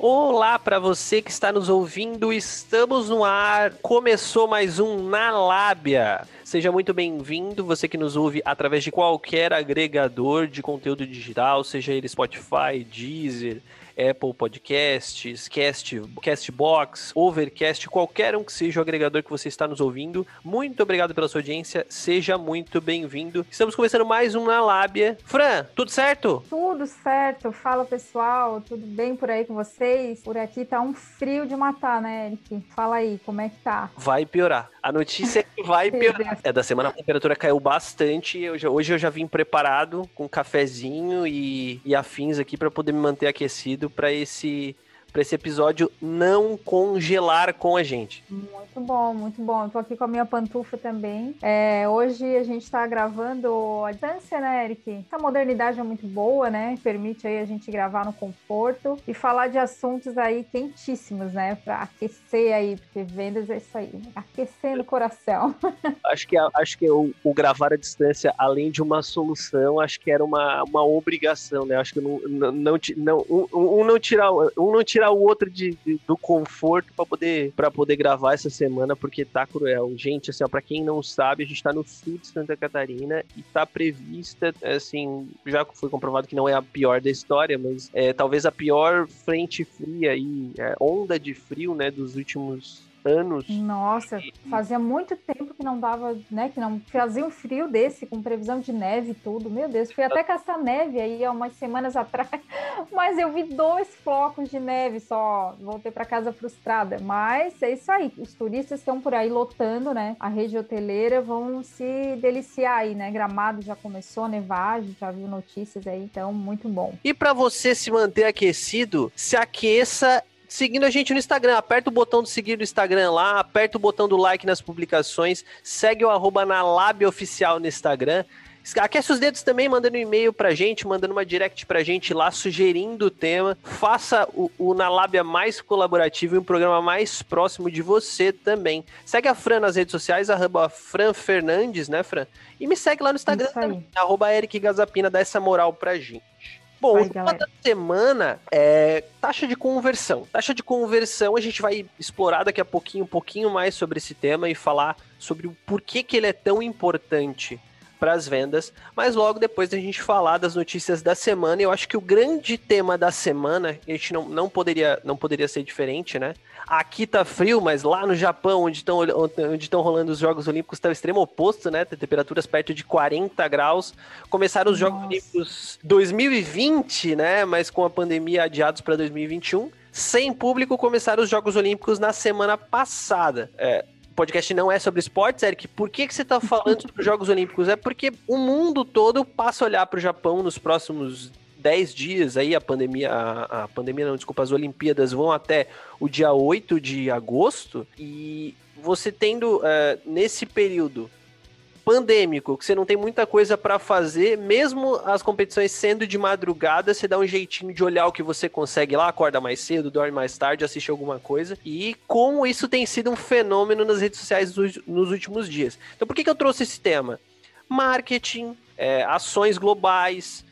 Olá para você que está nos ouvindo, estamos no ar. Começou mais um Na Lábia. Seja muito bem-vindo, você que nos ouve através de qualquer agregador de conteúdo digital, seja ele Spotify, Deezer, Apple Podcasts, Cast, Castbox, Overcast, qualquer um que seja o agregador que você está nos ouvindo. Muito obrigado pela sua audiência, seja muito bem-vindo. Estamos começando mais um Na Lábia. Fran, tudo certo? Tudo certo. Fala pessoal, tudo bem por aí com vocês? Por aqui tá um frio de matar, né, Eric? Fala aí, como é que tá? Vai piorar. A notícia é que vai piorar. É, da semana a temperatura caiu bastante. Eu já, hoje eu já vim preparado com um cafezinho e, e afins aqui para poder me manter aquecido para esse para esse episódio não congelar com a gente. Muito bom, muito bom. Eu tô aqui com a minha pantufa também. É, hoje a gente está gravando à distância, né, Eric? Essa modernidade é muito boa, né? Permite aí a gente gravar no conforto e falar de assuntos aí quentíssimos, né? Para aquecer aí, porque vendas é isso aí, né? aquecendo o coração. Acho que, acho que o, o, gravar à distância, além de uma solução, acho que era uma, uma obrigação, né? Acho que não, não, não, não um, um não tirar um não tirar o outro de, de do conforto para poder para poder gravar essa semana, porque tá cruel. Gente, assim, para quem não sabe, a gente tá no sul de Santa Catarina e tá prevista, assim, já foi comprovado que não é a pior da história, mas é talvez a pior frente fria e é, onda de frio, né, dos últimos anos. Nossa, fazia muito tempo que não dava, né? Que não fazia um frio desse, com previsão de neve e tudo. Meu Deus, fui até caçar neve aí há umas semanas atrás, mas eu vi dois flocos de neve só. Voltei para casa frustrada. Mas é isso aí. Os turistas estão por aí lotando, né? A rede hoteleira vão se deliciar aí, né? Gramado já começou, nevagem, já viu notícias aí, então muito bom. E para você se manter aquecido, se aqueça seguindo a gente no Instagram. Aperta o botão de seguir no Instagram lá, aperta o botão do like nas publicações, segue o arroba na Oficial no Instagram. Aquece os dedos também, mandando um e-mail pra gente, mandando uma direct pra gente lá, sugerindo o tema. Faça o, o Na Lábia mais colaborativo e um programa mais próximo de você também. Segue a Fran nas redes sociais, arroba Fran Fernandes, né, Fran? E me segue lá no Instagram também, arroba Eric Gazapina, dá essa moral pra gente. Bom, Vai, o tema da semana é taxa de conversão. Taxa de conversão, a gente vai explorar daqui a pouquinho um pouquinho mais sobre esse tema e falar sobre o porquê que ele é tão importante para as vendas, mas logo depois da gente falar das notícias da semana, eu acho que o grande tema da semana, a gente não, não, poderia, não poderia ser diferente, né? Aqui tá frio, mas lá no Japão, onde estão onde estão rolando os Jogos Olímpicos, tá o extremo oposto, né? Tem temperaturas perto de 40 graus. Começaram os Nossa. Jogos Olímpicos 2020, né? Mas com a pandemia adiados para 2021. Sem público, começaram os Jogos Olímpicos na semana passada. É, podcast não é sobre esportes, Eric. Por que, que você está falando sobre os Jogos Olímpicos? É porque o mundo todo passa a olhar para o Japão nos próximos 10 dias aí, a pandemia, a, a, pandemia não, desculpa, as Olimpíadas vão até o dia 8 de agosto, e você tendo uh, nesse período pandêmico, que você não tem muita coisa para fazer, mesmo as competições sendo de madrugada, você dá um jeitinho de olhar o que você consegue lá, acorda mais cedo, dorme mais tarde, assiste alguma coisa. E como isso tem sido um fenômeno nas redes sociais nos últimos dias. Então, por que, que eu trouxe esse tema? Marketing, é, ações globais,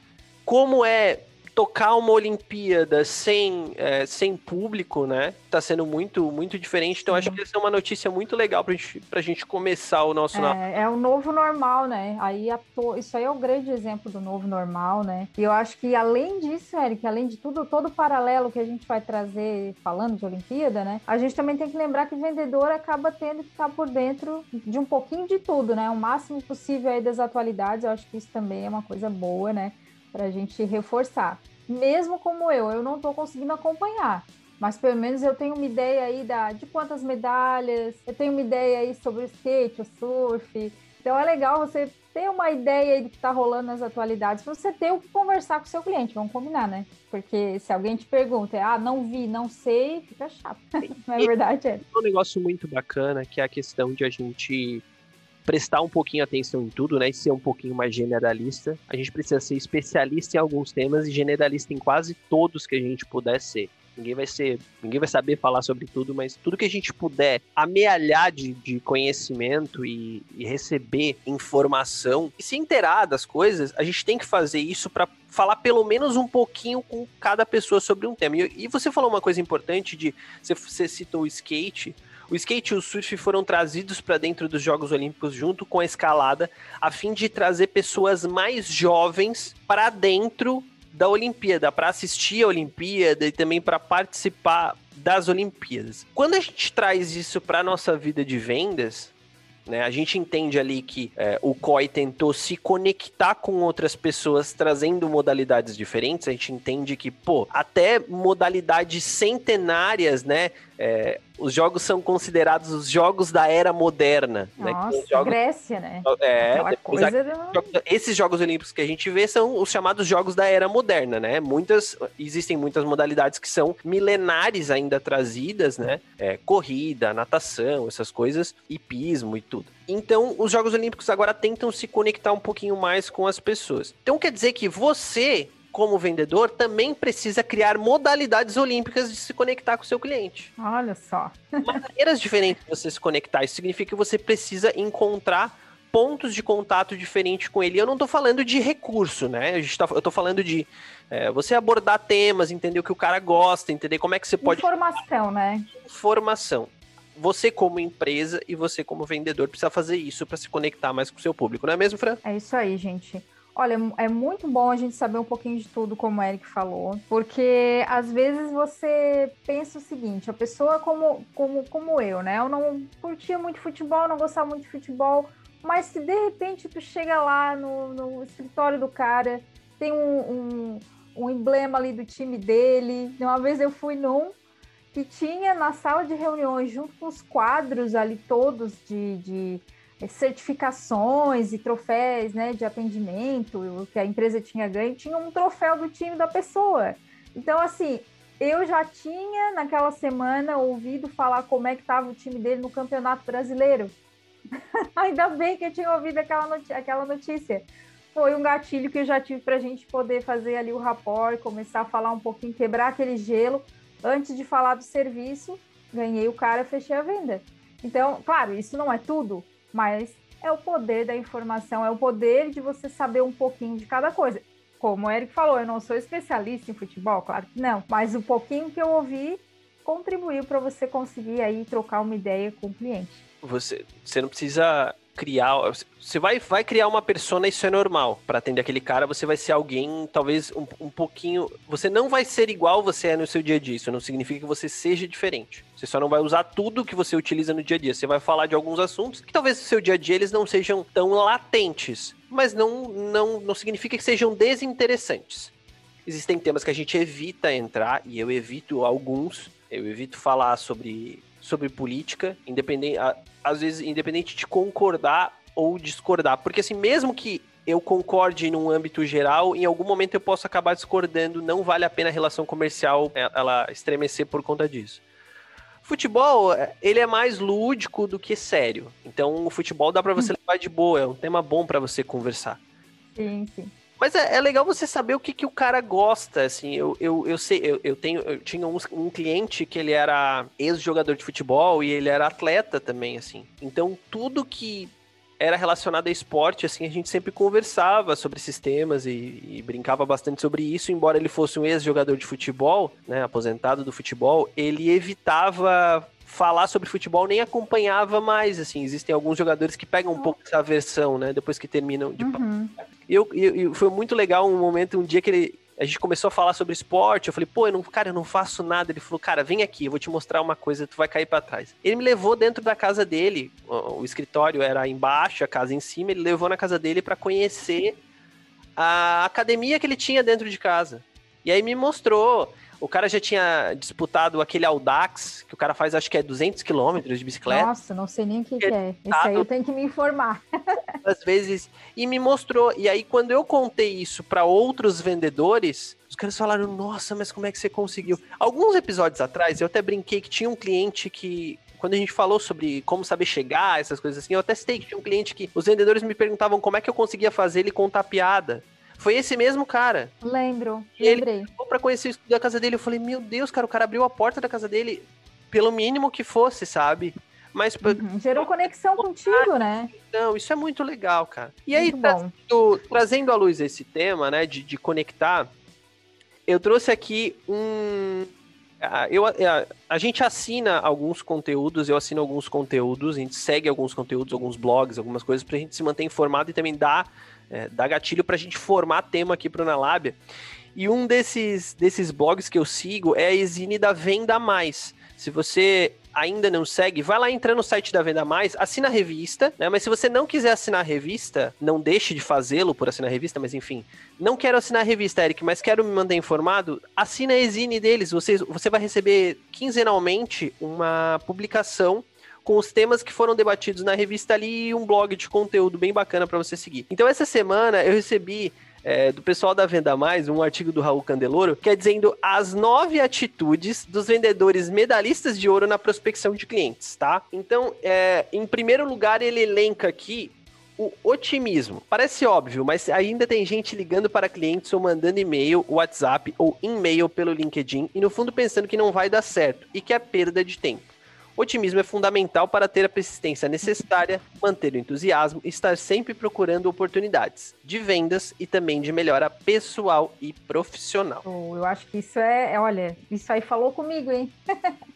como é tocar uma Olimpíada sem, é, sem público, né? Tá sendo muito, muito diferente. Então, acho que essa é uma notícia muito legal pra gente, pra gente começar o nosso. É, é o novo normal, né? Aí to... isso aí é o grande exemplo do novo normal, né? E eu acho que além disso, Eric, além de tudo, todo o paralelo que a gente vai trazer falando de Olimpíada, né? A gente também tem que lembrar que o vendedor acaba tendo que estar por dentro de um pouquinho de tudo, né? O máximo possível aí das atualidades. Eu acho que isso também é uma coisa boa, né? Para a gente reforçar. Mesmo como eu, eu não estou conseguindo acompanhar, mas pelo menos eu tenho uma ideia aí da, de quantas medalhas, eu tenho uma ideia aí sobre o skate, o surf. Então é legal você ter uma ideia aí do que está rolando nas atualidades, para você ter o que conversar com o seu cliente, vamos combinar, né? Porque se alguém te pergunta, ah, não vi, não sei, fica chato. Não é verdade? É. Um negócio muito bacana que é a questão de a gente prestar um pouquinho atenção em tudo, né? E ser um pouquinho mais generalista. A gente precisa ser especialista em alguns temas e generalista em quase todos que a gente puder ser. ninguém vai ser, ninguém vai saber falar sobre tudo, mas tudo que a gente puder amealhar de, de conhecimento e, e receber informação e se inteirar das coisas, a gente tem que fazer isso para falar pelo menos um pouquinho com cada pessoa sobre um tema. E, e você falou uma coisa importante de você, você citou o skate. O skate e o surf foram trazidos para dentro dos Jogos Olímpicos junto com a escalada, a fim de trazer pessoas mais jovens para dentro da Olimpíada, para assistir a Olimpíada e também para participar das Olimpíadas. Quando a gente traz isso para nossa vida de vendas, né, a gente entende ali que é, o COI tentou se conectar com outras pessoas trazendo modalidades diferentes. A gente entende que, pô, até modalidades centenárias, né? É, os jogos são considerados os jogos da era moderna. Né? Nossa, né? jogos... Grécia, né? É, coisa do... esses Jogos Olímpicos que a gente vê são os chamados jogos da era moderna, né? Muitas, existem muitas modalidades que são milenares ainda trazidas, né? É, corrida, natação, essas coisas, hipismo e tudo. Então, os Jogos Olímpicos agora tentam se conectar um pouquinho mais com as pessoas. Então, quer dizer que você como vendedor, também precisa criar modalidades olímpicas de se conectar com o seu cliente. Olha só. Maneiras diferentes de você se conectar. Isso significa que você precisa encontrar pontos de contato diferentes com ele. Eu não estou falando de recurso, né? Tá, eu estou falando de é, você abordar temas, entender o que o cara gosta, entender como é que você pode. Informação, né? Informação. Você, como empresa e você, como vendedor, precisa fazer isso para se conectar mais com o seu público, não é mesmo, Fran? É isso aí, gente. Olha, é muito bom a gente saber um pouquinho de tudo, como o Eric falou, porque às vezes você pensa o seguinte: a pessoa como, como, como eu, né? Eu não curtia muito futebol, não gostava muito de futebol, mas se de repente tu chega lá no, no escritório do cara, tem um, um, um emblema ali do time dele. Uma vez eu fui num que tinha na sala de reuniões, junto com os quadros ali todos de, de é, certificações e troféus né, de atendimento que a empresa tinha ganho, tinha um troféu do time da pessoa. Então, assim, eu já tinha naquela semana ouvido falar como é que estava o time dele no Campeonato Brasileiro. Ainda bem que eu tinha ouvido aquela notícia. Foi um gatilho que eu já tive para a gente poder fazer ali o rapport, começar a falar um pouquinho, quebrar aquele gelo. Antes de falar do serviço, ganhei o cara, fechei a venda. Então, claro, isso não é tudo, mas é o poder da informação, é o poder de você saber um pouquinho de cada coisa. Como o Eric falou, eu não sou especialista em futebol, claro que não, mas o pouquinho que eu ouvi contribuiu para você conseguir aí trocar uma ideia com o cliente. Você, você não precisa criar. Você vai, vai criar uma persona, isso é normal. Para atender aquele cara, você vai ser alguém, talvez um, um pouquinho. Você não vai ser igual você é no seu dia a dia. Isso não significa que você seja diferente. Você só não vai usar tudo que você utiliza no dia a dia. Você vai falar de alguns assuntos que talvez no seu dia a dia eles não sejam tão latentes. Mas não, não, não significa que sejam desinteressantes. Existem temas que a gente evita entrar, e eu evito alguns. Eu evito falar sobre sobre política, independente, às vezes independente de concordar ou discordar, porque assim, mesmo que eu concorde num âmbito geral, em algum momento eu posso acabar discordando, não vale a pena a relação comercial é, ela estremecer por conta disso. Futebol, ele é mais lúdico do que sério. Então, o futebol dá para você hum. levar de boa, é um tema bom para você conversar. Sim, sim. Mas é, é, legal você saber o que, que o cara gosta, assim, eu, eu, eu sei, eu, eu tenho, eu tinha um, um cliente que ele era ex-jogador de futebol e ele era atleta também, assim. Então, tudo que era relacionado a esporte, assim, a gente sempre conversava sobre esses temas e, e brincava bastante sobre isso, embora ele fosse um ex-jogador de futebol, né, aposentado do futebol, ele evitava falar sobre futebol nem acompanhava mais, assim, existem alguns jogadores que pegam um pouco essa versão, né, depois que terminam de uhum. E eu, eu, foi muito legal um momento, um dia que ele, a gente começou a falar sobre esporte, eu falei, pô, eu não, cara, eu não faço nada. Ele falou, cara, vem aqui, eu vou te mostrar uma coisa, tu vai cair para trás. Ele me levou dentro da casa dele, o, o, escritório era embaixo, a casa em cima, ele levou na casa dele para conhecer a academia que ele tinha dentro de casa. E aí me mostrou o cara já tinha disputado aquele Audax, que o cara faz acho que é 200 quilômetros de bicicleta. Nossa, não sei nem o que, que é. Isso aí eu tenho que me informar. Às vezes. E me mostrou. E aí, quando eu contei isso para outros vendedores, os caras falaram: Nossa, mas como é que você conseguiu? Alguns episódios atrás, eu até brinquei que tinha um cliente que quando a gente falou sobre como saber chegar, essas coisas assim, eu até citei que tinha um cliente que os vendedores me perguntavam como é que eu conseguia fazer ele contar piada. Foi esse mesmo cara. Lembro, E lembrei. ele pra conhecer o estúdio da casa dele. Eu falei, meu Deus, cara, o cara abriu a porta da casa dele, pelo mínimo que fosse, sabe? Mas, Uhum, Gerou conexão contigo, né? não, isso é muito legal, cara. E aí, trazendo, trazendo à luz esse tema, né, de, de conectar, eu trouxe aqui um. a- Eu, a, a gente assina alguns conteúdos, eu assino alguns conteúdos, a gente segue alguns conteúdos, alguns blogs, algumas coisas, pra gente se manter informado e também dar, é, dar gatilho pra gente formar tema aqui pro Nalábia. E um desses, desses blogs que eu sigo é a Exine da Venda Mais. Se você ainda não segue, vai lá entrar no site da Venda Mais, assina a revista, né? Mas se você não quiser assinar a revista, não deixe de fazê-lo por assinar a revista, mas enfim, não quero assinar a revista, Eric, mas quero me manter informado, assina a Exine deles. Você, você vai receber quinzenalmente uma publicação com os temas que foram debatidos na revista ali e um blog de conteúdo bem bacana para você seguir. Então, essa semana eu recebi é, do pessoal da Venda Mais, um artigo do Raul Candeloro, que é dizendo as nove atitudes dos vendedores medalhistas de ouro na prospecção de clientes, tá? Então, é, em primeiro lugar, ele elenca aqui o otimismo. Parece óbvio, mas ainda tem gente ligando para clientes ou mandando e-mail, WhatsApp ou e-mail pelo LinkedIn e no fundo pensando que não vai dar certo e que é perda de tempo. Otimismo é fundamental para ter a persistência necessária, manter o entusiasmo e estar sempre procurando oportunidades de vendas e também de melhora pessoal e profissional. Eu acho que isso é, é, olha, isso aí falou comigo, hein?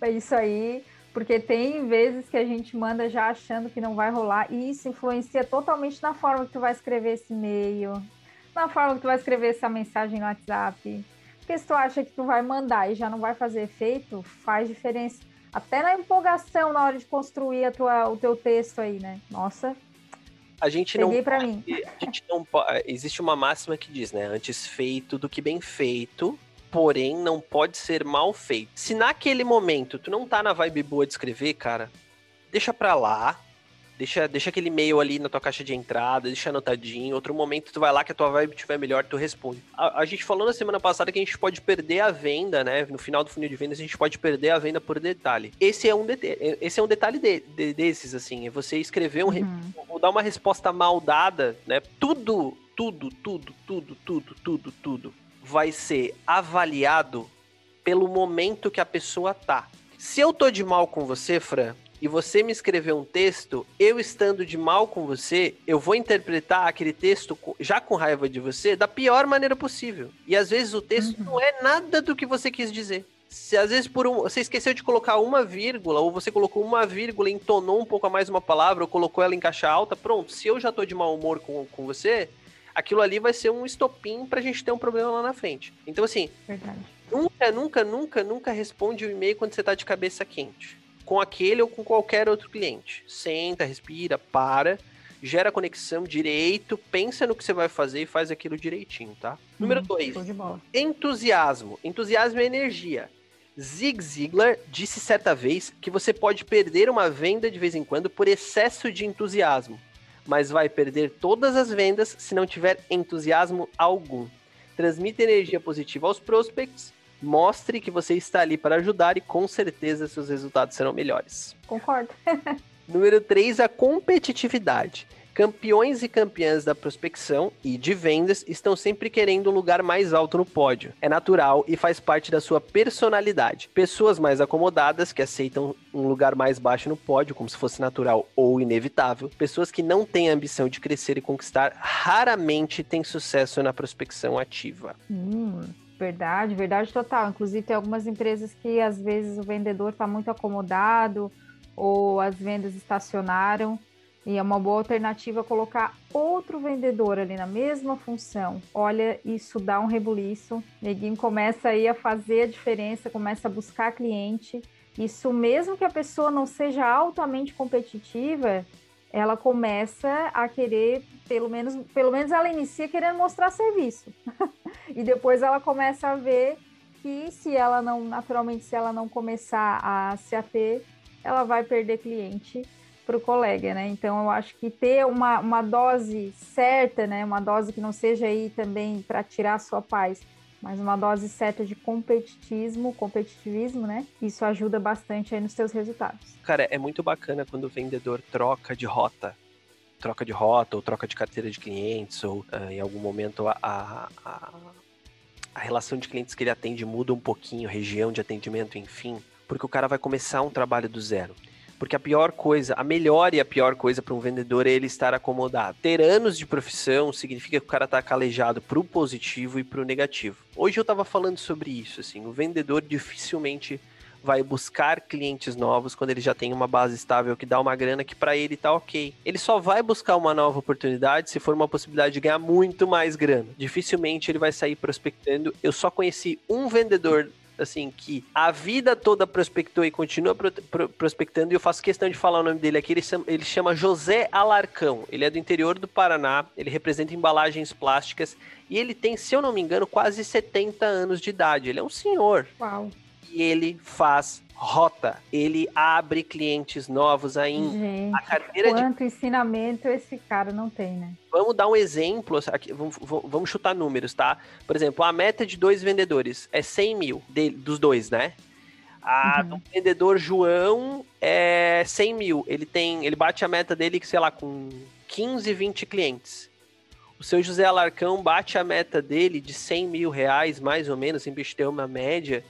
É isso aí, porque tem vezes que a gente manda já achando que não vai rolar, e isso influencia totalmente na forma que tu vai escrever esse e-mail, na forma que tu vai escrever essa mensagem no WhatsApp. Porque se tu acha que tu vai mandar e já não vai fazer efeito, faz diferença. Até na empolgação na hora de construir a tua, o teu texto aí, né? Nossa, A gente não peguei pra mim. a gente não pode. Existe uma máxima que diz, né? Antes feito do que bem feito, porém não pode ser mal feito. Se naquele momento tu não tá na vibe boa de escrever, cara, deixa pra lá. Deixa, deixa aquele e-mail ali na tua caixa de entrada, deixa anotadinho. Outro momento tu vai lá que a tua vibe estiver melhor, tu responde. A, a gente falou na semana passada que a gente pode perder a venda, né? No final do funil de vendas, a gente pode perder a venda por detalhe. Esse é um, dete- esse é um detalhe de- de- desses, assim. É você escrever um, Uhum. ou dar uma resposta mal dada, né? Tudo, tudo, tudo, tudo, tudo, tudo, tudo vai ser avaliado pelo momento que a pessoa tá. Se eu tô de mal com você, Fran, e você me escreveu um texto, eu estando de mal com você, eu vou interpretar aquele texto já com raiva de você da pior maneira possível. E às vezes o texto Uhum. não é nada do que você quis dizer. Se às vezes por um, você esqueceu de colocar uma vírgula, ou você colocou uma vírgula e entonou um pouco a mais uma palavra, ou colocou ela em caixa alta, pronto. Se eu já tô de mau humor com, com você, aquilo ali vai ser um estopim pra gente ter um problema lá na frente. Então, assim, Verdade. nunca, nunca, nunca, nunca responde o e-mail quando você tá de cabeça quente. Com aquele ou com qualquer outro cliente. Senta, respira, para, gera conexão direito, pensa no que você vai fazer e faz aquilo direitinho, tá? Número Hum, 2 de bola. entusiasmo. Entusiasmo é energia. Zig Ziglar disse certa vez que você pode perder uma venda de vez em quando por excesso de entusiasmo, mas vai perder todas as vendas se não tiver entusiasmo algum. Transmita energia positiva aos prospects, mostre que você está ali para ajudar e com certeza seus resultados serão melhores. Concordo. Número 3, a competitividade. Campeões e campeãs da prospecção e de vendas estão sempre querendo um lugar mais alto no pódio. É natural e faz parte da sua personalidade. Pessoas mais acomodadas que aceitam um lugar mais baixo no pódio, como se fosse natural ou inevitável. Pessoas que não têm a ambição de crescer e conquistar raramente têm sucesso na prospecção ativa. Hum, verdade, verdade total. Inclusive, tem algumas empresas que às vezes o vendedor está muito acomodado ou as vendas estacionaram. E é uma boa alternativa colocar outro vendedor ali na mesma função. Olha, isso dá um rebuliço. Neguinho começa aí a fazer a diferença, começa a buscar cliente. Isso mesmo que a pessoa não seja altamente competitiva, ela começa a querer, pelo menos, pelo menos ela inicia querendo mostrar serviço. e depois ela começa a ver que se ela não, naturalmente, se ela não começar a se ater, ela vai perder cliente para o colega, né? Então eu acho que ter uma, uma dose certa, né? Uma dose que não seja aí também para tirar a sua paz, mas uma dose certa de competitismo, competitivismo, né? Isso ajuda bastante aí nos seus resultados. Cara, é muito bacana quando o vendedor troca de rota. troca de rota ou troca de carteira de clientes ou uh, em algum momento a, a, a, a relação de clientes que ele atende muda um pouquinho, região de atendimento, enfim, porque o cara vai começar um trabalho do zero. Porque a pior coisa, a melhor e a pior coisa para um vendedor é ele estar acomodado. Ter anos de profissão significa que o cara está calejado para o positivo e para o negativo. Hoje eu estava falando sobre isso, assim, o vendedor dificilmente vai buscar clientes novos quando ele já tem uma base estável que dá uma grana que para ele tá ok. Ele só vai buscar uma nova oportunidade se for uma possibilidade de ganhar muito mais grana. Dificilmente ele vai sair prospectando. Eu só conheci um vendedor assim, que a vida toda prospectou e continua pro, pro, prospectando, e eu faço questão de falar o nome dele aqui, ele chama, ele chama José Alarcão, ele é do interior do Paraná, ele representa embalagens plásticas, e ele tem, se eu não me engano, quase 70 anos de idade, ele é um senhor. Uau. E ele faz rota. Ele abre clientes novos ainda. Gente, a carteira quanto de... ensinamento esse cara não tem, né? Vamos dar um exemplo, aqui, vamos, vamos chutar números, tá? Por exemplo, a meta de dois vendedores é 100 mil, de, dos dois, né? A uhum. do vendedor João é 100 mil. Ele tem, ele bate a meta dele, sei lá, com 15, 20 clientes. O seu José Alarcão bate a meta dele de 100 mil reais, mais ou menos, em ter uma média,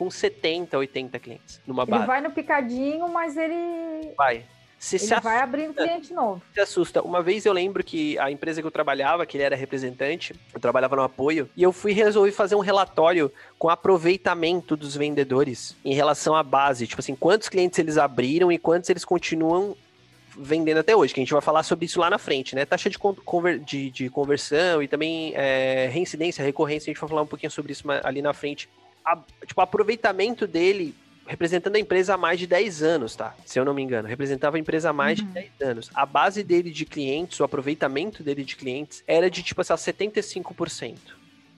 com 70, 80 clientes numa base. Ele vai no picadinho, mas ele. Vai. Se ele se vai abrindo cliente novo. Se assusta. Uma vez eu lembro que a empresa que eu trabalhava, que ele era representante, eu trabalhava no apoio, e eu fui resolvi fazer um relatório com aproveitamento dos vendedores em relação à base. Tipo assim, quantos clientes eles abriram e quantos eles continuam vendendo até hoje, que a gente vai falar sobre isso lá na frente, né? Taxa de, conver de, de conversão e também é, reincidência, recorrência, a gente vai falar um pouquinho sobre isso ali na frente a, tipo, aproveitamento dele representando a empresa há mais de 10 anos, tá? Se eu não me engano. Representava a empresa há mais uhum. de 10 anos. A base dele de clientes, o aproveitamento dele de clientes, era de, tipo, assim, 75%.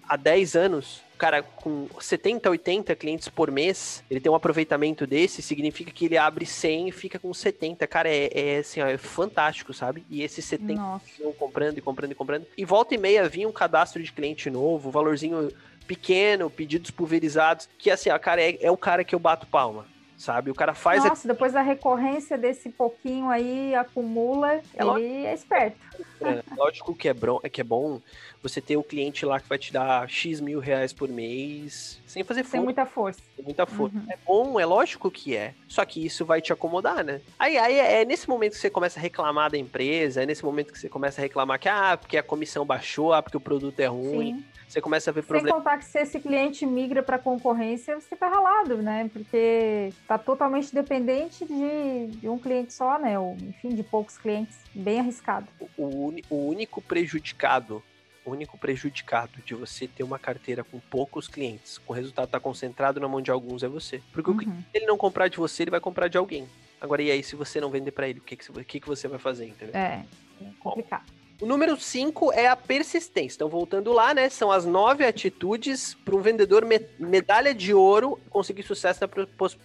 Há 10 anos, cara, com 70, 80 clientes por mês, ele tem um aproveitamento desse, significa que ele abre 100 e fica com 70. Cara, é, é assim, ó, é fantástico, sabe? E esses 70 vão comprando e comprando e comprando. E volta e meia vinha um cadastro de cliente novo, valorzinho pequeno, pedidos pulverizados, que assim, a cara é, é o cara que eu bato palma sabe? O cara faz. Nossa, a... depois da recorrência desse pouquinho aí, acumula, é ele é esperto. É, lógico que é, bom, é que é bom você ter o cliente lá que vai te dar X mil reais por mês, sem fazer força. Sem muita força. Sem muita força. Uhum. É bom, é lógico que é. Só que isso vai te acomodar, né? Aí, aí é nesse momento que você começa a reclamar da empresa, é nesse momento que você começa a reclamar que, ah, porque a comissão baixou, ah, porque o produto é ruim. Sim. Você começa a ver problemas. Sem contar que se esse cliente migra para concorrência, você tá ralado, né? Porque tá totalmente dependente de, de um cliente só, né? Ou, enfim, de poucos clientes. Bem arriscado. O, o único prejudicado o único prejudicado de você ter uma carteira com poucos clientes, com o resultado estar tá concentrado na mão de alguns, é você. Porque uhum. se ele não comprar de você, ele vai comprar de alguém. Agora, e aí, se você não vender para ele, o que, que, que, você vai fazer, entendeu? É, é complicado. O número 5 é a persistência. Então, voltando lá, né? São as nove atitudes para um vendedor me medalha de ouro conseguir sucesso na,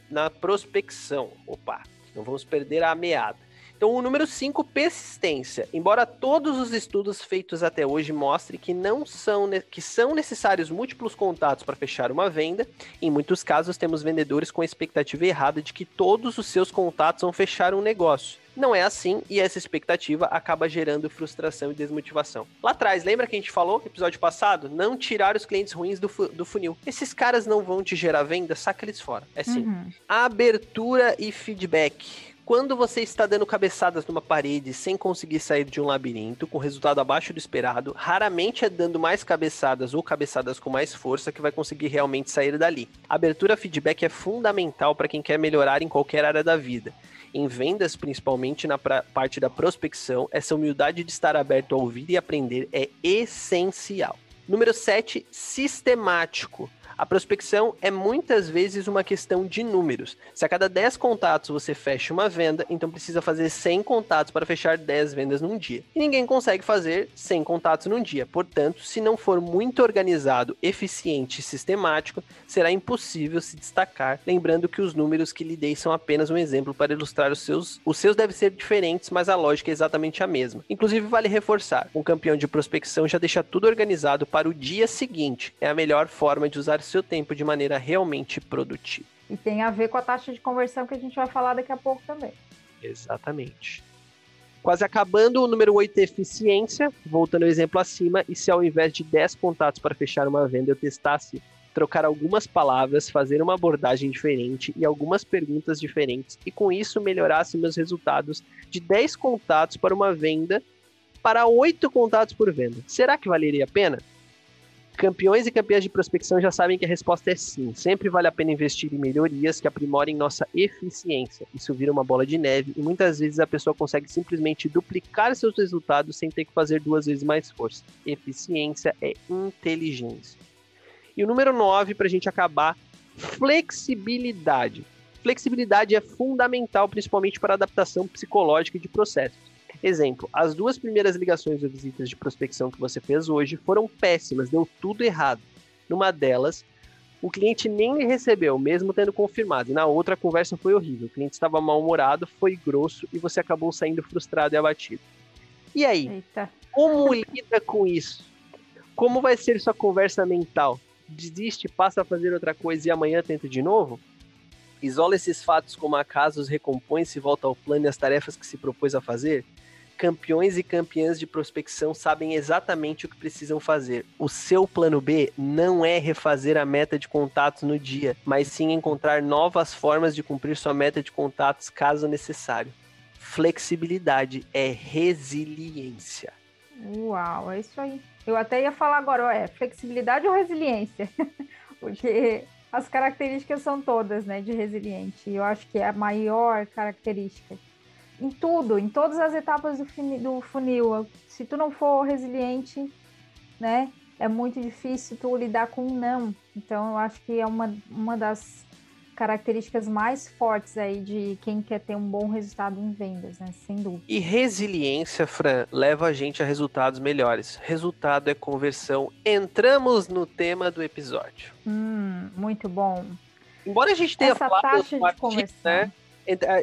na prospecção. Opa, não vamos perder a meada. Então, o número 5, persistência. Embora todos os estudos feitos até hoje mostrem que não são que são necessários múltiplos contatos para fechar uma venda, em muitos casos temos vendedores com a expectativa errada de que todos os seus contatos vão fechar um negócio. Não é assim e essa expectativa acaba gerando frustração e desmotivação. Lá atrás, lembra que a gente falou no episódio passado? Não tirar os clientes ruins do, fu do funil. Esses caras não vão te gerar venda, saca eles fora. É sim. Uhum. Abertura e feedback. Quando você está dando cabeçadas numa parede sem conseguir sair de um labirinto, com resultado abaixo do esperado, raramente é dando mais cabeçadas ou cabeçadas com mais força que vai conseguir realmente sair dali. abertura feedback é fundamental para quem quer melhorar em qualquer área da vida. Em vendas, principalmente na parte da prospecção, essa humildade de estar aberto a ouvir e aprender é essencial. Número 7, sistemático. A prospecção é muitas vezes uma questão de números. Se a cada 10 contatos você fecha uma venda, então precisa fazer 100 contatos para fechar 10 vendas num dia. E ninguém consegue fazer 100 contatos num dia. Portanto, se não for muito organizado, eficiente e sistemático, será impossível se destacar. Lembrando que os números que lhe dei são apenas um exemplo para ilustrar os seus. Os seus devem ser diferentes, mas a lógica é exatamente a mesma. Inclusive, vale reforçar: um campeão de prospecção já deixa tudo organizado para o dia seguinte. É a melhor forma de usar seu tempo de maneira realmente produtiva. E tem a ver com a taxa de conversão que a gente vai falar daqui a pouco também. Exatamente. Quase acabando, o número 8 é eficiência, voltando ao exemplo acima, e se ao invés de 10 contatos para fechar uma venda eu testasse trocar algumas palavras, fazer uma abordagem diferente e algumas perguntas diferentes, e com isso melhorasse meus resultados de 10 contatos para uma venda para 8 contatos por venda. Será que valeria a pena? Campeões e campeãs de prospecção já sabem que a resposta é sim. Sempre vale a pena investir em melhorias que aprimorem nossa eficiência. Isso vira uma bola de neve e muitas vezes a pessoa consegue simplesmente duplicar seus resultados sem ter que fazer duas vezes mais força. Eficiência é inteligência. E o número 9, para a gente acabar, flexibilidade. Flexibilidade é fundamental, principalmente para adaptação psicológica de processos. Exemplo, as duas primeiras ligações ou visitas de prospecção que você fez hoje foram péssimas, deu tudo errado. Numa delas, o cliente nem lhe recebeu, mesmo tendo confirmado, e na outra a conversa foi horrível. O cliente estava mal-humorado, foi grosso e você acabou saindo frustrado e abatido. E aí? Eita. Como lida com isso? Como vai ser sua conversa mental? desiste, passa a fazer outra coisa e amanhã tenta de novo? Isola esses fatos como acasos, recompõe-se e volta ao plano e às tarefas que se propôs a fazer? Campeões e campeãs de prospecção sabem exatamente o que precisam fazer. O seu plano B não é refazer a meta de contatos no dia, mas sim encontrar novas formas de cumprir sua meta de contatos caso necessário. Flexibilidade é resiliência. Uau, é isso aí. Eu até ia falar agora, é flexibilidade ou resiliência? Porque as características são todas, né, de resiliente. Eu acho que é a maior característica. Em tudo, em todas as etapas do, do funil. Se tu não for resiliente, né, é muito difícil tu lidar com um não. Então, eu acho que é uma, uma das características mais fortes aí de quem quer ter um bom resultado em vendas, né? Sem dúvida. E resiliência, Fran, leva a gente a resultados melhores. Resultado é conversão. Entramos no tema do episódio. Hum, muito bom. Embora a gente tenha Essa falado taxa de artigo, conversão. né?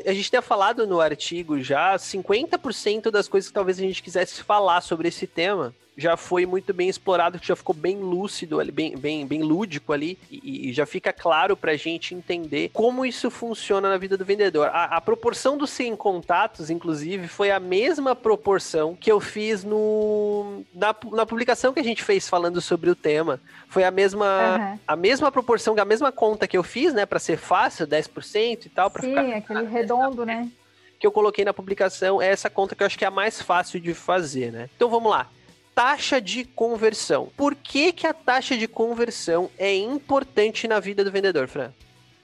A gente tenha falado no artigo já 50% das coisas que talvez a gente quisesse falar sobre esse tema já foi muito bem explorado, que já ficou bem lúcido, ali, bem, bem, bem lúdico ali, e, e já fica claro pra gente entender como isso funciona na vida do vendedor. A, a, proporção dos 100 contatos, inclusive, foi a mesma proporção que eu fiz no, na, na publicação que a gente fez falando sobre o tema. Foi a mesma, uhum. a mesma proporção, a mesma conta que eu fiz, né, para ser fácil, 10% e tal. Sim, ficar... aquele redondo, né? Que eu coloquei na publicação é essa conta que eu acho que é a mais fácil de fazer, né? Então vamos lá taxa de conversão. Por que, que a taxa de conversão é importante na vida do vendedor, Fran?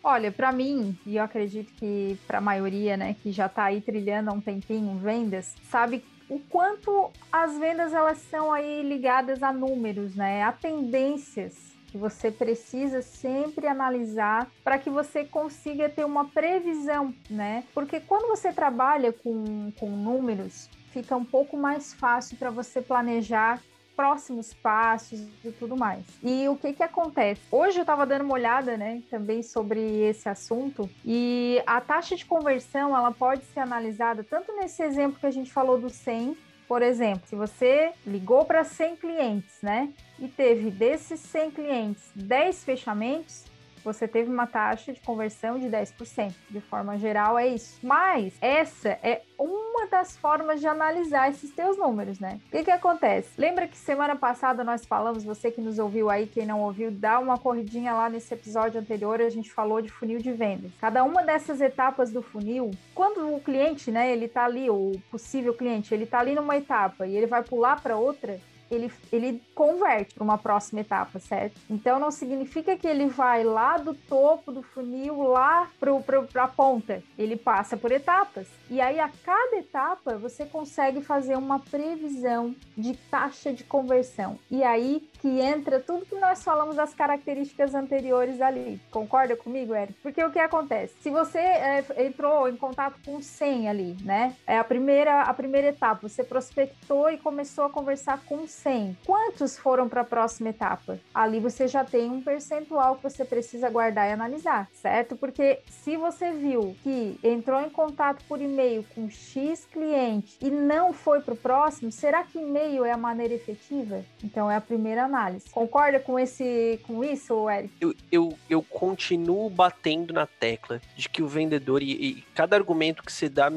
Olha, para mim, e eu acredito que para a maioria, né, que já está aí trilhando há um tempinho vendas, sabe o quanto as vendas elas são aí ligadas a números, né, a tendências que você precisa sempre analisar para que você consiga ter uma previsão, né? Porque quando você trabalha com, com números, fica um pouco mais fácil para você planejar próximos passos e tudo mais. E o que que acontece? Hoje eu estava dando uma olhada, né, também sobre esse assunto e a taxa de conversão, ela pode ser analisada tanto nesse exemplo que a gente falou do 100, por exemplo, se você ligou para 100 clientes, né, e teve desses 100 clientes 10 fechamentos, você teve uma taxa de conversão de 10%. De forma geral, é isso. Mas essa é uma das formas de analisar esses teus números, né? O que, que acontece? Lembra que semana passada nós falamos, você que nos ouviu aí, quem não ouviu, dá uma corridinha lá nesse episódio anterior, a gente falou de funil de vendas. Cada uma dessas etapas do funil, quando o cliente, né, ele tá ali, o possível cliente, ele tá ali numa etapa e ele vai pular para outra, ele, ele converte para uma próxima etapa, certo? Então não significa que ele vai lá do topo do funil lá para a ponta. Ele passa por etapas. E aí, a cada etapa, você consegue fazer uma previsão de taxa de conversão. E aí que entra tudo que nós falamos das características anteriores ali. Concorda comigo, Eric? Porque o que acontece? Se você é, entrou em contato com 100 ali, né? É a primeira, a primeira etapa. Você prospectou e começou a conversar com 100. Quantos foram para a próxima etapa? Ali você já tem um percentual que você precisa guardar e analisar, certo? Porque se você viu que entrou em contato por e-mail com X cliente e não foi para o próximo, será que e-mail é a maneira efetiva? Então é a primeira análise. Concorda com esse com isso, Eric? Eu, eu, eu continuo batendo na tecla de que o vendedor e, e cada argumento que você dá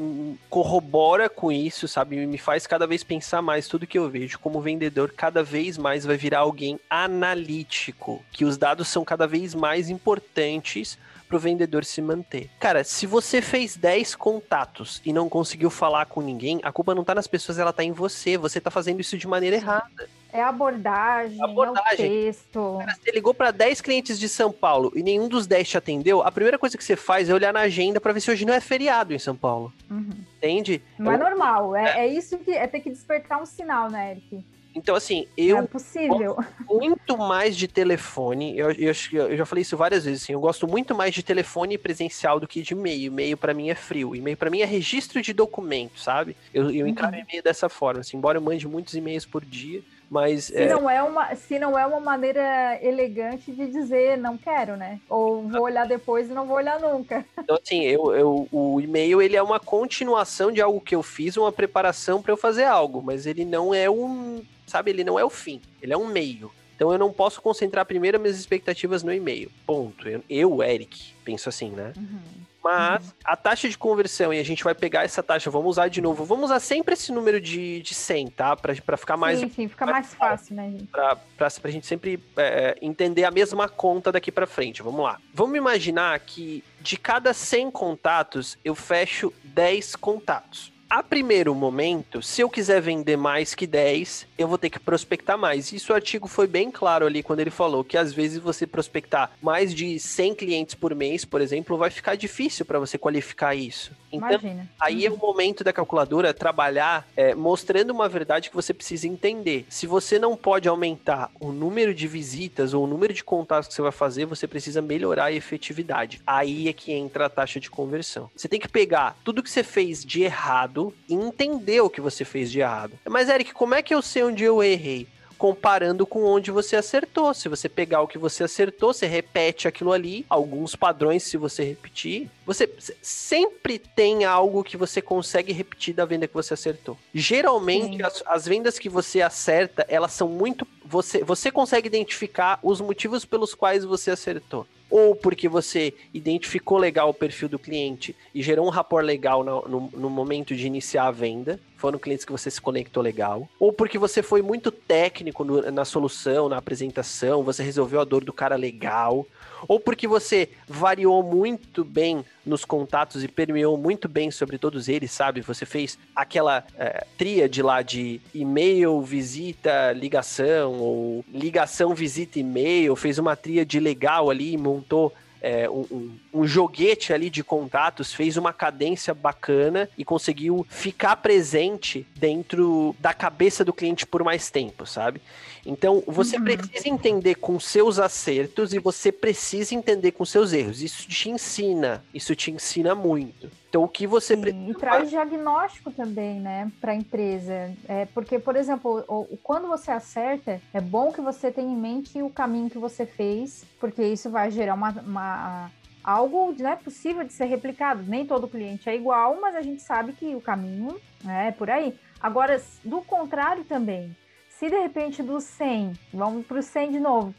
corrobora com isso, sabe? Me faz cada vez pensar mais tudo que eu vejo como vendedor cada vez mais vai virar alguém analítico, que os dados são cada vez mais importantes para o vendedor se manter. Cara, se você fez 10 contatos e não conseguiu falar com ninguém, a culpa não tá nas pessoas, ela tá em você. Você tá fazendo isso de maneira errada. É a abordagem, abordagem. é o texto. Cara, você ligou para 10 clientes de São Paulo e nenhum dos 10 te atendeu, a primeira coisa que você faz é olhar na agenda para ver se hoje não é feriado em São Paulo. Uhum. Entende? Não é, é normal. É, é, isso que é ter que despertar um sinal, né, Eric? Então, assim, eu. É possível. muito mais de telefone. Eu, eu, eu, já falei isso várias vezes, assim. Eu gosto muito mais de telefone presencial do que de e-mail. E-mail para mim é frio. E-mail para mim é registro de documento, sabe? Eu, eu encaro uhum. e-mail dessa forma. Assim, embora eu mande muitos e-mails por dia. Mas, se, é... Não é uma, se não é uma maneira elegante de dizer não quero, né? Ou vou olhar depois e não vou olhar nunca. Então, assim, eu, eu, o e-mail ele é uma continuação de algo que eu fiz, uma preparação para eu fazer algo, mas ele não é um, sabe, ele não é o fim, ele é um meio. Então eu não posso concentrar primeiro minhas expectativas no e-mail. Ponto. Eu, eu Eric, penso assim, né? Uhum. Mas uhum. a taxa de conversão, e a gente vai pegar essa taxa, vamos usar de novo. Vamos usar sempre esse número de, de 100, tá? Pra, pra ficar mais. Sim, sim, fica mais, mais fácil, né, gente? Pra, pra, pra gente sempre é, entender a mesma conta daqui pra frente. Vamos lá. Vamos imaginar que de cada 100 contatos, eu fecho 10 contatos a primeiro momento, se eu quiser vender mais que 10, eu vou ter que prospectar mais. Isso o artigo foi bem claro ali quando ele falou que às vezes você prospectar mais de 100 clientes por mês, por exemplo, vai ficar difícil para você qualificar isso. Então, Imagina. aí uhum. é o momento da calculadora trabalhar é, mostrando uma verdade que você precisa entender. Se você não pode aumentar o número de visitas ou o número de contatos que você vai fazer, você precisa melhorar a efetividade. Aí é que entra a taxa de conversão. Você tem que pegar tudo que você fez de errado e entender o que você fez de errado. Mas, Eric, como é que eu sei onde eu errei? comparando com onde você acertou. Se você pegar o que você acertou, você repete aquilo ali, alguns padrões se você repetir. Você sempre tem algo que você consegue repetir da venda que você acertou. Geralmente, as, as, vendas que você acerta, elas são muito. Você, você consegue identificar os motivos pelos quais você acertou ou porque você identificou legal o perfil do cliente e gerou um rapport legal no, no, no, momento de iniciar a venda, foram clientes que você se conectou legal, ou porque você foi muito técnico no, na solução, na apresentação, você resolveu a dor do cara legal, ou porque você variou muito bem nos contatos e permeou muito bem sobre todos eles, sabe? Você fez aquela é, tríade lá de e-mail, visita, ligação, ou ligação, visita, e-mail, fez uma tríade legal ali e montou é, um, um, joguete ali de contatos, fez uma cadência bacana e conseguiu ficar presente dentro da cabeça do cliente por mais tempo, sabe? Então, você uhum. precisa entender com seus acertos e você precisa entender com seus erros. Isso te ensina, isso te ensina muito. Então, o que você Sim, E traz diagnóstico também, né, para a empresa. É, porque, por exemplo, o, quando você acerta, é bom que você tenha em mente o caminho que você fez, porque isso vai gerar uma, uma algo né, possível de ser replicado. Nem todo cliente é igual, mas a gente sabe que o caminho né, é por aí. Agora, do contrário também, se de repente dos 100, vamos para o 100 de novo,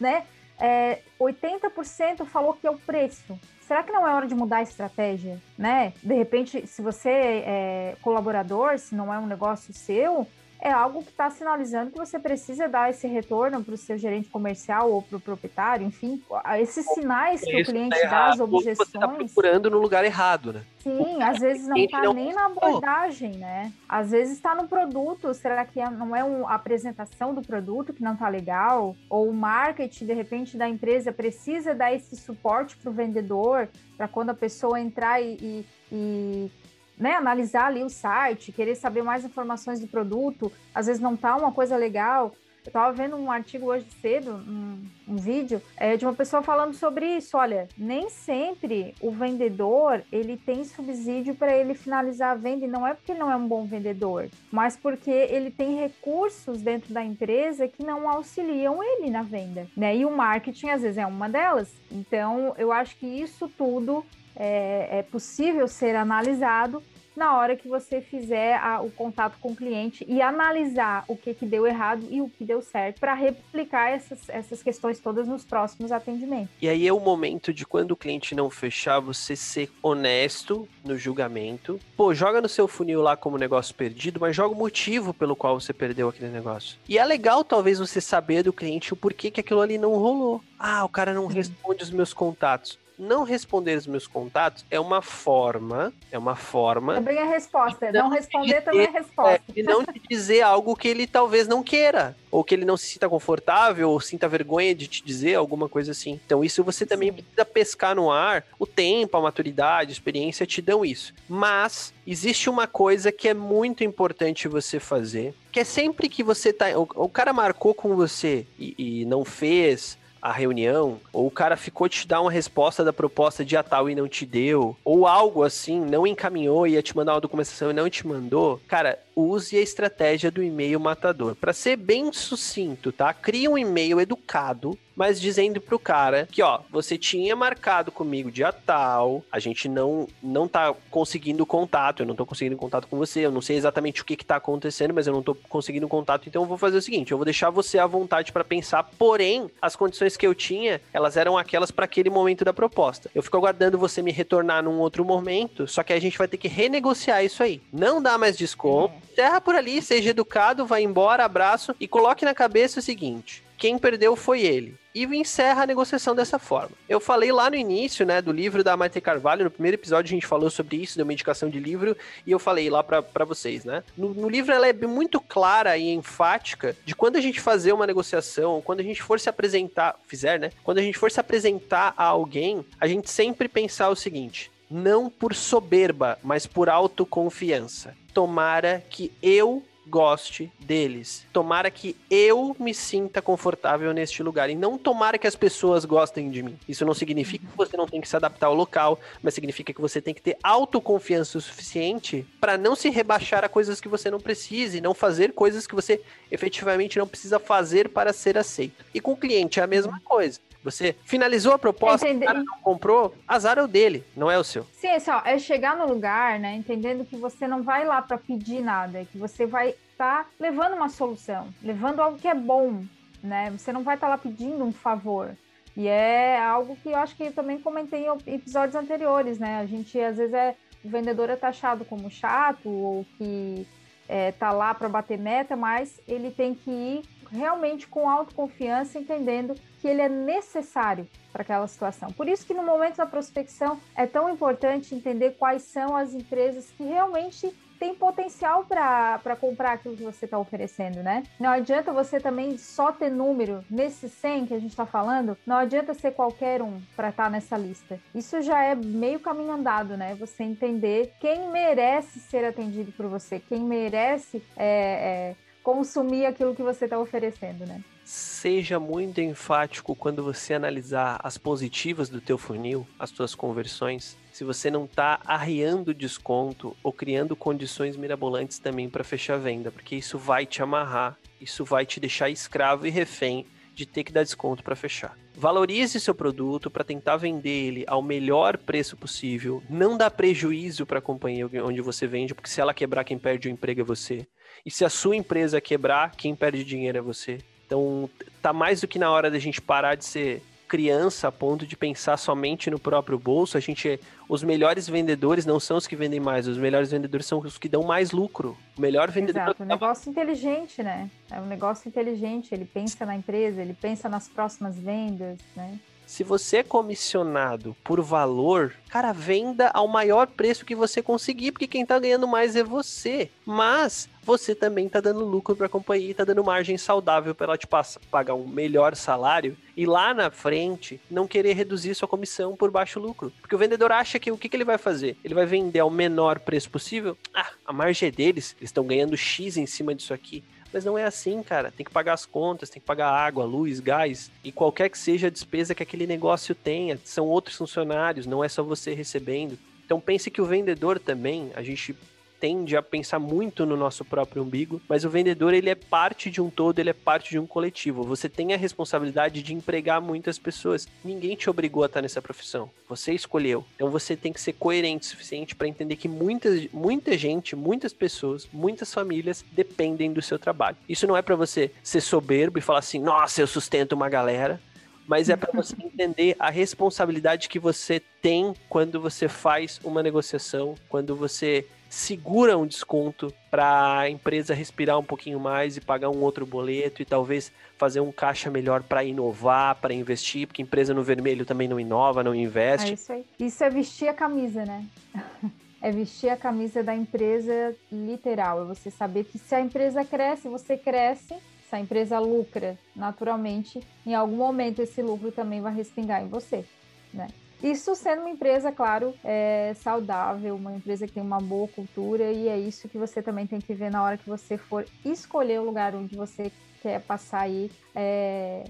né? É, 80% falou que é o preço. Será que não é hora de mudar a estratégia, né? De repente, se você é colaborador, se não é um negócio seu, é algo que está sinalizando que você precisa dar esse retorno para o seu gerente comercial ou para o proprietário, enfim, esses sinais que o cliente tá dá, as objeções. Você está procurando no lugar errado, né? Sim, às vezes não está nem na abordagem, né? Às vezes está no produto. Será que é, não é a apresentação do produto que não está legal? Ou o marketing, de repente, da empresa precisa dar esse suporte para o vendedor, para quando a pessoa entrar e, e, e né, analisar ali o site, querer saber mais informações do produto, às vezes não tá uma coisa legal. Eu estava vendo um artigo hoje cedo, um, um vídeo, é, de uma pessoa falando sobre isso. Olha, nem sempre o vendedor ele tem subsídio para ele finalizar a venda, e não é porque não é um bom vendedor, mas porque ele tem recursos dentro da empresa que não auxiliam ele na venda. Né? E o marketing, às vezes, é uma delas. Então, eu acho que isso tudo é, é possível ser analisado na hora que você fizer a, o contato com o cliente e analisar o que, que deu errado e o que deu certo para replicar essas, essas questões todas nos próximos atendimentos. E aí é o momento de quando o cliente não fechar, você ser honesto no julgamento. Pô, joga no seu funil lá como negócio perdido, mas joga o motivo pelo qual você perdeu aquele negócio. E é legal talvez você saber do cliente o porquê que aquilo ali não rolou. Ah, o cara não responde os meus contatos não responder os meus contatos é uma forma, é uma forma. Também é resposta. Não, não responder dizer, também é resposta. É, e não te dizer algo que ele talvez não queira, ou que ele não se sinta confortável, ou sinta vergonha de te dizer alguma coisa assim. Então isso você também Sim. precisa pescar no ar. O tempo, a maturidade, a experiência te dão isso. Mas existe uma coisa que é muito importante você fazer, que é sempre que você tá, o, o cara marcou com você e, e não fez a reunião, ou o cara ficou te dar uma resposta da proposta de tal e não te deu, ou algo assim, não encaminhou, ia te mandar uma documentação e não te mandou, cara, use a estratégia do e-mail matador. Para ser bem sucinto, tá? Cria um e-mail educado, mas dizendo pro cara que, ó, você tinha marcado comigo dia tal, a gente não não tá conseguindo contato, eu não tô conseguindo contato com você, eu não sei exatamente o que que tá acontecendo, mas eu não tô conseguindo contato, então eu vou fazer o seguinte, eu vou deixar você à vontade para pensar, porém, as condições que eu tinha, elas eram aquelas para aquele momento da proposta. Eu fico aguardando você me retornar num outro momento, só que a gente vai ter que renegociar isso aí. Não dá mais desconto, encerra por ali, seja educado, vai embora, abraço e coloque na cabeça o seguinte: quem perdeu foi ele. E encerra a negociação dessa forma. Eu falei lá no início, né, do livro da Maite Carvalho, no primeiro episódio a gente falou sobre isso, deu uma indicação de livro, e eu falei lá para vocês, né? No, no, livro ela é muito clara e enfática de quando a gente fazer uma negociação, quando a gente for se apresentar, fizer, né? Quando a gente for se apresentar a alguém, a gente sempre pensar o seguinte: não por soberba, mas por autoconfiança tomara que eu goste deles. Tomara que eu me sinta confortável neste lugar. E não tomara que as pessoas gostem de mim. Isso não significa que você não tem que se adaptar ao local, mas significa que você tem que ter autoconfiança o suficiente para não se rebaixar a coisas que você não precise, não fazer coisas que você efetivamente não precisa fazer para ser aceito. E com o cliente é a mesma coisa. Você finalizou a proposta, Entendi. o cara não comprou, azar é o dele, não é o seu. Sim, é, só, é chegar no lugar, né, entendendo que você não vai lá para pedir nada, que você vai estar tá levando uma solução, levando algo que é bom, né? Você não vai estar tá lá pedindo um favor. E é algo que eu acho que eu também comentei em episódios anteriores, né? A gente às vezes é o vendedor é taxado como chato ou que é, tá lá para bater meta, mas ele tem que ir realmente com autoconfiança, entendendo que ele é necessário para aquela situação. Por isso que no momento da prospecção é tão importante entender quais são as empresas que realmente têm potencial para comprar aquilo que você está oferecendo, né? Não adianta você também só ter número nesse 100 que a gente está falando, não adianta ser qualquer um para estar tá nessa lista. Isso já é meio caminho andado, né? Você entender quem merece ser atendido por você, quem merece é, é, consumir aquilo que você está oferecendo, né? Seja muito enfático quando você analisar as positivas do teu funil, as tuas conversões, se você não está arriando desconto ou criando condições mirabolantes também para fechar a venda, porque isso vai te amarrar, isso vai te deixar escravo e refém de ter que dar desconto para fechar. Valorize seu produto para tentar vender ele ao melhor preço possível. Não dá prejuízo para a companhia onde você vende, porque se ela quebrar, quem perde o emprego é você. E se a sua empresa quebrar, quem perde dinheiro é você. Então, tá mais do que na hora da gente parar de ser criança a ponto de pensar somente no próprio bolso. A gente, os melhores vendedores não são os que vendem mais, os melhores vendedores são os que dão mais lucro. O melhor vendedor. Exato, um negócio inteligente, né? É um negócio inteligente. Ele pensa na empresa, ele pensa nas próximas vendas, né? Se você é comissionado por valor, cara, venda ao maior preço que você conseguir, porque quem tá ganhando mais é você. Mas você também tá dando lucro para a companhia, tá dando margem saudável para ela te pagar um melhor salário e lá na frente não querer reduzir sua comissão por baixo lucro. Porque o vendedor acha que o que, que ele vai fazer? Ele vai vender ao menor preço possível? Ah, a margem é deles, eles estão ganhando X em cima disso aqui. Mas não é assim, cara. Tem que pagar as contas, tem que pagar água, luz, gás e qualquer que seja a despesa que aquele negócio tenha. São outros funcionários, não é só você recebendo. Então pense que o vendedor também, a gente tende a pensar muito no nosso próprio umbigo, mas o vendedor ele é parte de um todo, ele é parte de um coletivo. Você tem a responsabilidade de empregar muitas pessoas. Ninguém te obrigou a estar nessa profissão. Você escolheu. Então você tem que ser coerente o suficiente para entender que muita, muita gente, muitas pessoas, muitas famílias dependem do seu trabalho. Isso não é para você ser soberbo e falar assim: "Nossa, eu sustento uma galera" mas é para você entender a responsabilidade que você tem quando você faz uma negociação, quando você segura um desconto para a empresa respirar um pouquinho mais e pagar um outro boleto e talvez fazer um caixa melhor para inovar, para investir, porque empresa no vermelho também não inova, não investe. É isso aí. Isso é vestir a camisa, né? É vestir a camisa da empresa literal. É você saber que se a empresa cresce, você cresce se a empresa lucra naturalmente, em algum momento esse lucro também vai respingar em você, né? Isso sendo uma empresa, claro, é, saudável, uma empresa que tem uma boa cultura, e é isso que você também tem que ver na hora que você for escolher o lugar onde você quer passar aí, é,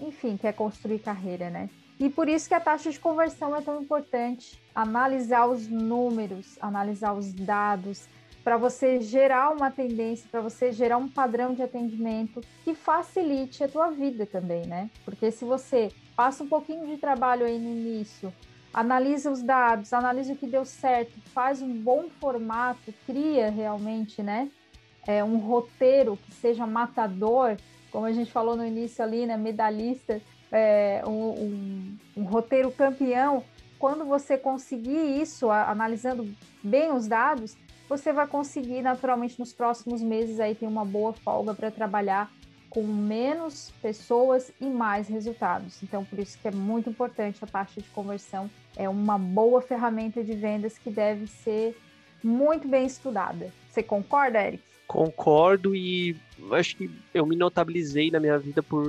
enfim, quer construir carreira, né? E por isso que a taxa de conversão é tão importante. Analisar os números, analisar os dados, para você gerar uma tendência, para você gerar um padrão de atendimento que facilite a tua vida também, né? Porque se você passa um pouquinho de trabalho aí no início, analisa os dados, analisa o que deu certo, faz um bom formato, cria realmente, né? É, um roteiro que seja matador, como a gente falou no início ali, né? Medalhista, é, um, um, um roteiro campeão. Quando você conseguir isso, analisando bem os dados, você vai conseguir naturalmente nos próximos meses aí ter uma boa folga para trabalhar com menos pessoas e mais resultados. Então, por isso que é muito importante a taxa de conversão. É uma boa ferramenta de vendas que deve ser muito bem estudada. Você concorda, Eric? Concordo e acho que eu me notabilizei na minha vida por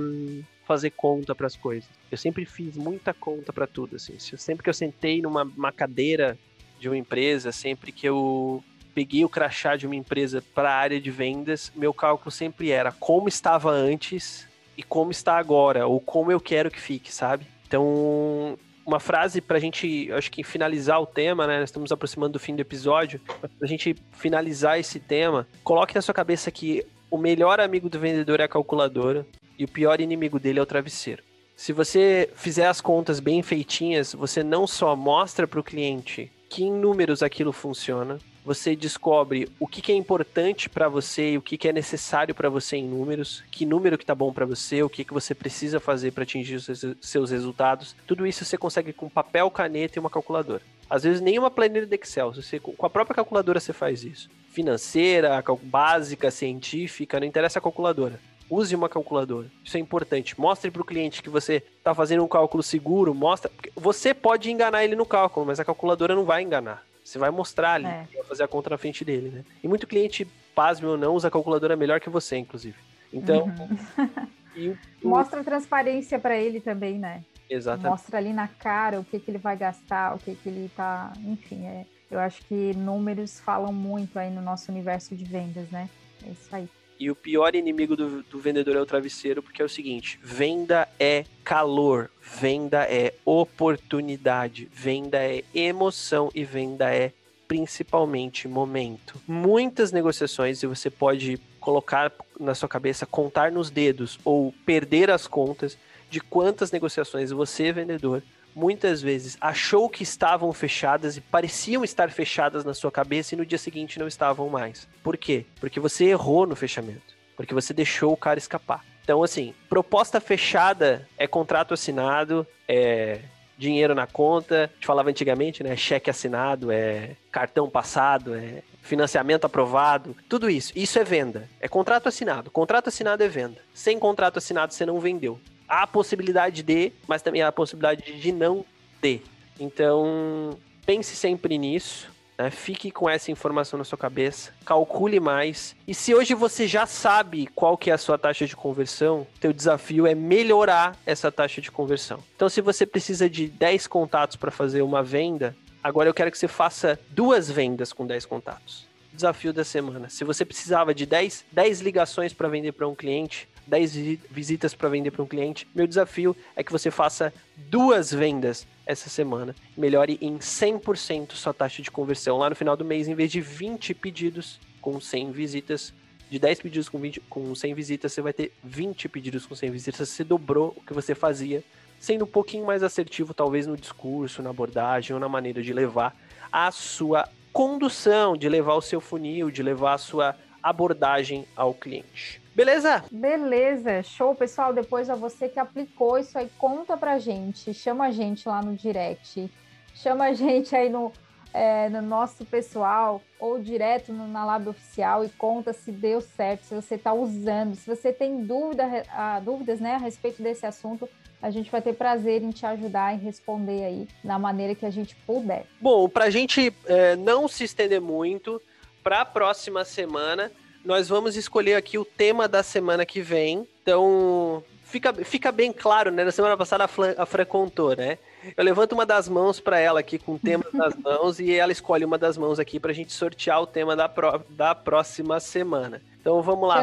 fazer conta para as coisas. Eu sempre fiz muita conta para tudo, assim. Sempre que eu sentei numa cadeira de uma empresa, sempre que eu peguei o crachá de uma empresa para a área de vendas, meu cálculo sempre era como estava antes e como está agora, ou como eu quero que fique, sabe? Então, uma frase para a gente, acho que finalizar o tema, né? Nós estamos aproximando do fim do episódio. Para a gente finalizar esse tema, coloque na sua cabeça que o melhor amigo do vendedor é a calculadora e o pior inimigo dele é o travesseiro. Se você fizer as contas bem feitinhas, você não só mostra para o cliente que em números aquilo funciona, você descobre o que, que é importante para você e o que, que é necessário para você em números, que número que tá bom para você, o que, que você precisa fazer para atingir os seus resultados. Tudo isso você consegue com papel, caneta e uma calculadora. Às vezes nem uma planilha de Excel, você, com a própria calculadora você faz isso. Financeira, básica, científica, não interessa a calculadora. Use uma calculadora. Isso é importante. Mostre para o cliente que você está fazendo um cálculo seguro. Mostra. Você pode enganar ele no cálculo, mas a calculadora não vai enganar. Você vai mostrar ali, é. vai fazer a conta na frente dele, né? E muito cliente, pasme ou não, usa a calculadora melhor que você, inclusive. Então. Uhum. o... Mostra transparência para ele também, né? Exatamente. Mostra ali na cara o que, que ele vai gastar, o que, que ele tá. Enfim, é... eu acho que números falam muito aí no nosso universo de vendas, né? É isso aí. E o pior inimigo do, do, vendedor é o travesseiro, porque é o seguinte: venda é calor, venda é oportunidade, venda é emoção e venda é principalmente momento. Muitas negociações e você pode colocar na sua cabeça, contar nos dedos ou perder as contas de quantas negociações você, vendedor, muitas vezes achou que estavam fechadas e pareciam estar fechadas na sua cabeça e no dia seguinte não estavam mais. Por quê? Porque você errou no fechamento. Porque você deixou o cara escapar. Então, assim, proposta fechada é contrato assinado, é dinheiro na conta. A gente falava antigamente, né? Cheque assinado, é cartão passado, é financiamento aprovado, tudo isso. Isso é venda. É contrato assinado. Contrato assinado é venda. Sem contrato assinado você não vendeu há a possibilidade de, mas também há a possibilidade de não ter. Então, pense sempre nisso. Né? Fique com essa informação na sua cabeça, calcule mais. E se hoje você já sabe qual que é a sua taxa de conversão, teu desafio é melhorar essa taxa de conversão. Então, se você precisa de 10 contatos para fazer uma venda, agora eu quero que você faça duas vendas com 10 contatos. desafio da semana. Se você precisava de 10, 10 ligações para vender para um cliente, 10 visitas para vender para um cliente, meu desafio é que você faça duas vendas essa semana. Melhore em 100% sua taxa de conversão. Lá no final do mês, em vez de 20 pedidos com 100 visitas, de 10 pedidos com, 20, com 100 visitas, você vai ter 20 pedidos com 100 visitas. Você dobrou o que você fazia, sendo um pouquinho mais assertivo, talvez no discurso, na abordagem ou na maneira de levar a sua condução, de levar o seu funil, de levar a sua abordagem ao cliente. Beleza? Beleza, show, pessoal. Depois a você que aplicou isso aí, conta pra gente, chama a gente lá no direct, chama a gente aí no, é, no nosso pessoal ou direto no, na Lab Oficial e conta se deu certo, se você está usando, se você tem dúvida, a, dúvidas né, a respeito desse assunto, a gente vai ter prazer em te ajudar e responder aí da maneira que a gente puder. Bom, para a gente é, não se estender muito, para a próxima semana, nós vamos escolher aqui o tema da semana que vem. Então, fica, fica bem claro, né? Na semana passada a Fran, a Fran contou, né? Eu levanto uma das mãos para ela aqui com o tema das mãos e ela escolhe uma das mãos aqui para a gente sortear o tema da, pro, da próxima semana. Então vamos lá.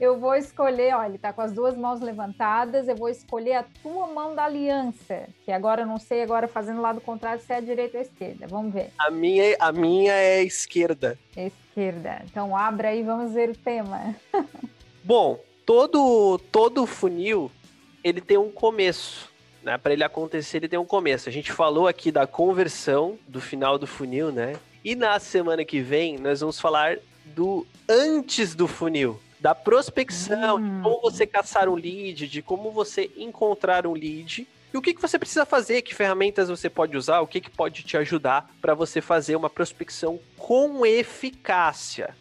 Eu vou escolher, olha, ele tá com as duas mãos levantadas, eu vou escolher a tua mão da aliança, que agora eu não sei agora fazendo lado contrário se é a direita ou a esquerda. Vamos ver. A minha, a minha é a esquerda. Esquerda. Então abra aí, vamos ver o tema. Bom, todo todo funil ele tem um começo. Né, para ele acontecer, ele tem um começo. A gente falou aqui da conversão do final do funil, né? E na semana que vem nós vamos falar do antes do funil, da prospecção, hum. de como você caçar um lead, de como você encontrar um lead. E o que, que você precisa fazer, que ferramentas você pode usar, o que, que pode te ajudar para você fazer uma prospecção com eficácia.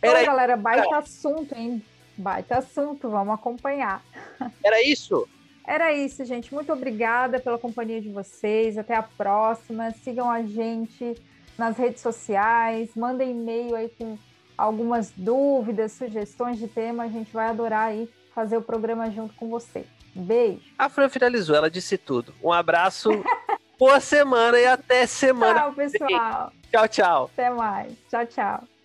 Era galera, baita assunto, hein? Baita assunto, vamos acompanhar. Era isso? Era isso, gente. Muito obrigada pela companhia de vocês. Até a próxima. Sigam a gente nas redes sociais, mandem e-mail aí com algumas dúvidas, sugestões de tema. A gente vai adorar aí fazer o programa junto com você. Beijo. A Fran finalizou, ela disse tudo. Um abraço, boa semana e até semana. Tchau, pessoal. Tchau, tchau. Até mais. Tchau, tchau.